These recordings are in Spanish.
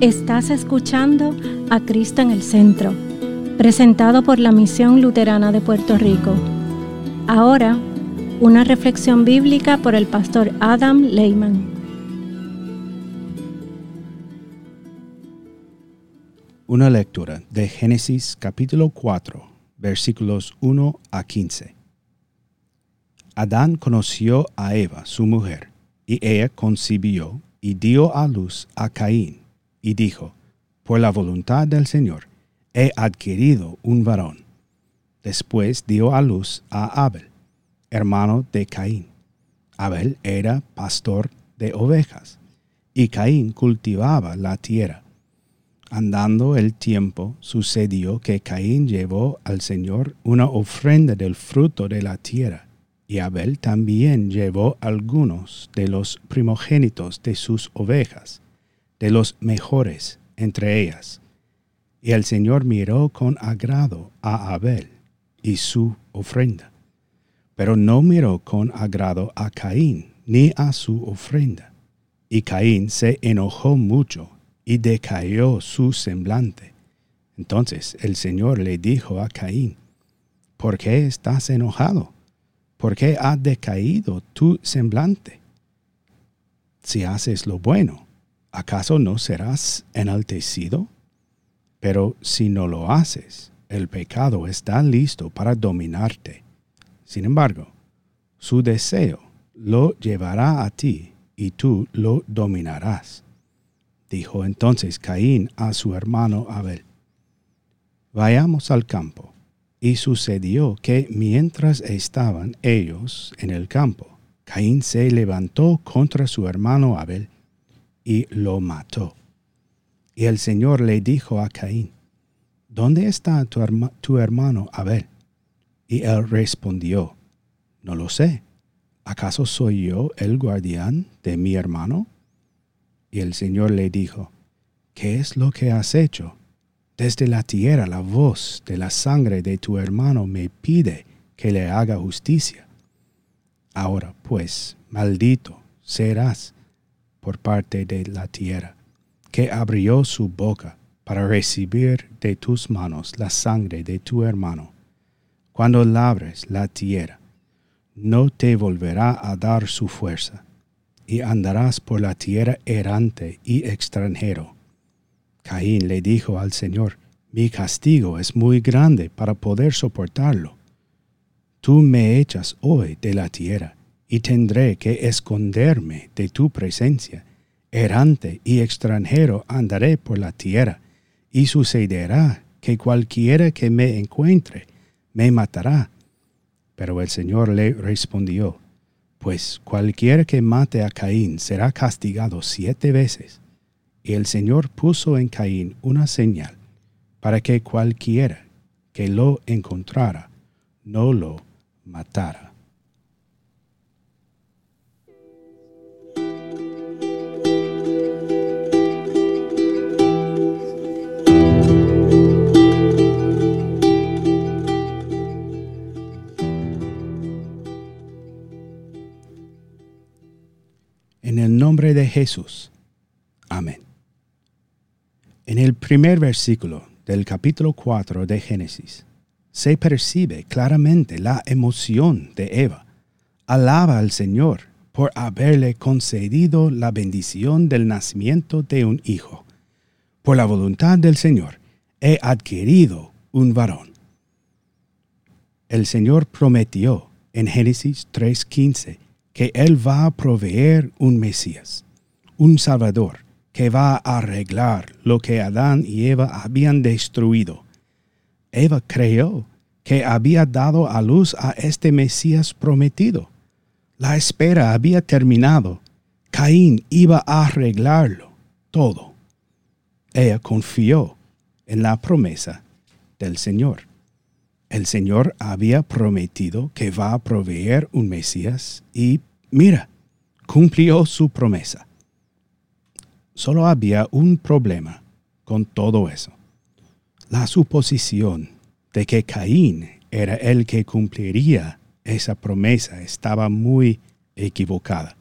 Estás escuchando a Cristo en el Centro, presentado por la Misión Luterana de Puerto Rico. Ahora, una reflexión bíblica por el pastor Adam Lehman. Una lectura de Génesis capítulo 4, versículos 1 a 15. Adán conoció a Eva, su mujer, y ella concibió y dio a luz a Caín y dijo, Por la voluntad del Señor he adquirido un varón. Después dio a luz a Abel, hermano de Caín. Abel era pastor de ovejas, y Caín cultivaba la tierra. Andando el tiempo, sucedió que Caín llevó al Señor una ofrenda del fruto de la tierra, y Abel también llevó algunos de los primogénitos de sus ovejas de los mejores entre ellas. Y el Señor miró con agrado a Abel y su ofrenda, pero no miró con agrado a Caín ni a su ofrenda. Y Caín se enojó mucho y decayó su semblante. Entonces el Señor le dijo a Caín, ¿por qué estás enojado? ¿Por qué ha decaído tu semblante? Si haces lo bueno, ¿acaso no serás enaltecido? Pero si no lo haces, el pecado está listo para dominarte. Sin embargo, su deseo lo llevará a ti y tú lo dominarás. Dijo entonces Caín a su hermano Abel, Vayamos al campo. Y sucedió que mientras estaban ellos en el campo, Caín se levantó contra su hermano Abel y lo mató. Y el Señor le dijo a Caín, ¿Dónde está tu, hermano Abel? Y él respondió, No lo sé. ¿Acaso soy yo el guardián de mi hermano? Y el Señor le dijo, ¿qué es lo que has hecho? Desde la tierra la voz de la sangre de tu hermano me pide que le haga justicia. Ahora pues, maldito serás por parte de la tierra, que abrió su boca para recibir de tus manos la sangre de tu hermano. Cuando labres la tierra, no te volverá a dar su fuerza, y andarás por la tierra errante y extranjero. Caín le dijo al Señor, mi castigo es muy grande para poder soportarlo. Tú me echas hoy de la tierra, y tendré que esconderme de tu presencia. Errante y extranjero andaré por la tierra, y sucederá que cualquiera que me encuentre me matará. Pero el Señor le respondió, pues cualquiera que mate a Caín será castigado siete veces. Y el Señor puso en Caín una señal, para que cualquiera que lo encontrara no lo matara. En el nombre de Jesús. Amén. En el primer versículo del capítulo 4 de Génesis se percibe claramente la emoción de Eva. Alaba al Señor por haberle concedido la bendición del nacimiento de un hijo. Por la voluntad del Señor he adquirido un varón. El Señor prometió en Génesis 3:15 que Él va a proveer un Mesías, un Salvador, que va a arreglar lo que Adán y Eva habían destruido. Eva creyó que había dado a luz a este Mesías prometido. La espera había terminado. Caín iba a arreglarlo todo. Ella confió en la promesa del Señor. El Señor había prometido que va a proveer un Mesías y mira, cumplió su promesa. Solo había un problema con todo eso. La suposición de que Caín era el que cumpliría esa promesa estaba muy equivocada.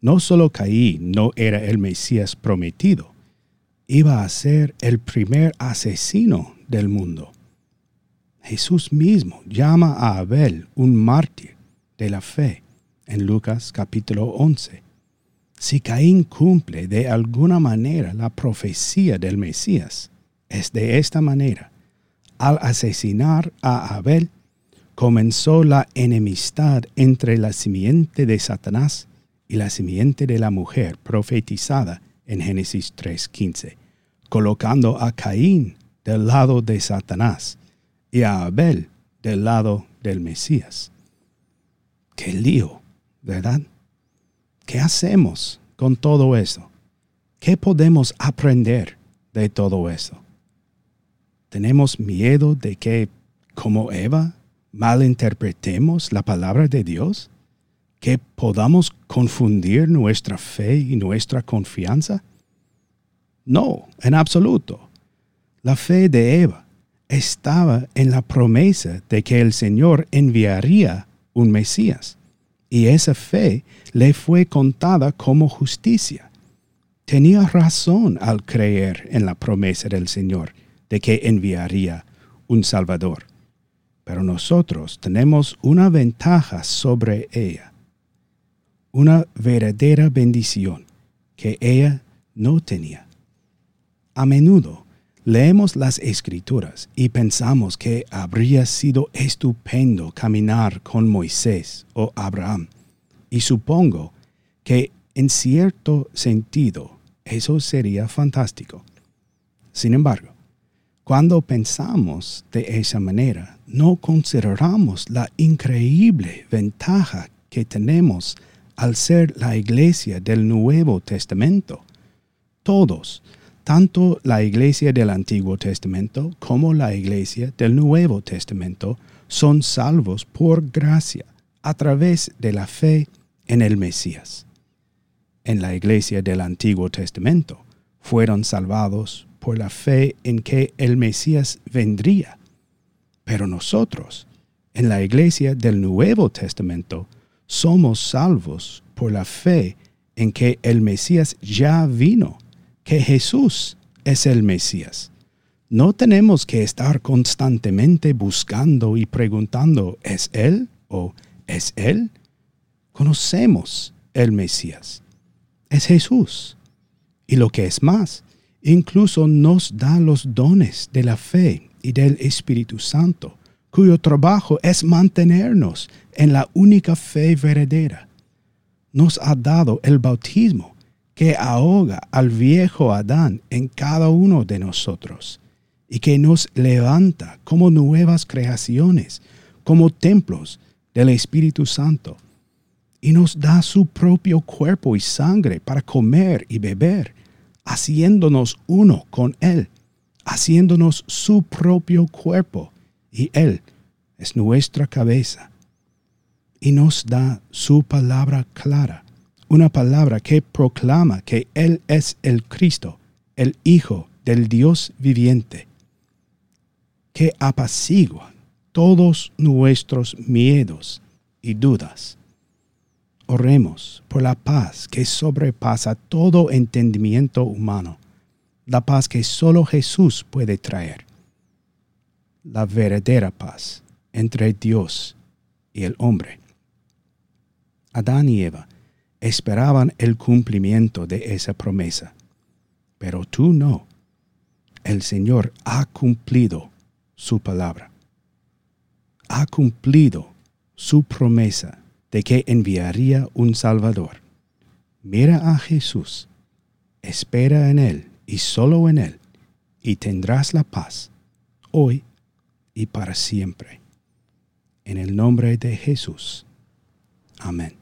No solo Caín no era el Mesías prometido, iba a ser el primer asesino del mundo. Jesús mismo llama a Abel un mártir de la fe en Lucas capítulo 11. Si Caín cumple de alguna manera la profecía del Mesías, es de esta manera. Al asesinar a Abel, comenzó la enemistad entre la simiente de Satanás y la simiente de la mujer profetizada en Génesis 3.15, colocando a Caín del lado de Satanás y a Abel del lado del Mesías. Qué lío, ¿verdad? ¿Qué hacemos con todo eso? ¿Qué podemos aprender de todo eso? ¿Tenemos miedo de que, como Eva, malinterpretemos la palabra de Dios? ¿Que podamos confundir nuestra fe y nuestra confianza? No, en absoluto. La fe de Eva estaba en la promesa de que el Señor enviaría un Mesías y esa fe le fue contada como justicia. Tenía razón al creer en la promesa del Señor de que enviaría un Salvador. Pero nosotros tenemos una ventaja sobre ella, una verdadera bendición que ella no tenía. A menudo Leemos las escrituras y pensamos que habría sido estupendo caminar con Moisés o Abraham. Y supongo que en cierto sentido eso sería fantástico. Sin embargo, cuando pensamos de esa manera, no consideramos la increíble ventaja que tenemos al ser la iglesia del Nuevo Testamento. Todos, tanto la iglesia del Antiguo Testamento como la iglesia del Nuevo Testamento son salvos por gracia a través de la fe en el Mesías. En la iglesia del Antiguo Testamento fueron salvados por la fe en que el Mesías vendría. Pero nosotros, en la iglesia del Nuevo Testamento, somos salvos por la fe en que el Mesías ya vino que Jesús es el Mesías. No tenemos que estar constantemente buscando y preguntando, ¿es Él o es Él? Conocemos el Mesías. Es Jesús. Y lo que es más, incluso nos da los dones de la fe y del Espíritu Santo, cuyo trabajo es mantenernos en la única fe verdadera. Nos ha dado el bautismo que ahoga al viejo Adán en cada uno de nosotros y que nos levanta como nuevas creaciones, como templos del Espíritu Santo, y nos da su propio cuerpo y sangre para comer y beber, haciéndonos uno con Él, haciéndonos su propio cuerpo, y Él es nuestra cabeza, y nos da su palabra clara una palabra que proclama que Él es el Cristo, el Hijo del Dios viviente, que apacigua todos nuestros miedos y dudas. Oremos por la paz que sobrepasa todo entendimiento humano, la paz que solo Jesús puede traer, la verdadera paz entre Dios y el hombre. Adán y Eva esperaban el cumplimiento de esa promesa. Pero tú no. El Señor ha cumplido su palabra. Ha cumplido su promesa de que enviaría un Salvador. Mira a Jesús, espera en Él y solo en Él, y tendrás la paz, hoy y para siempre. En el nombre de Jesús. Amén.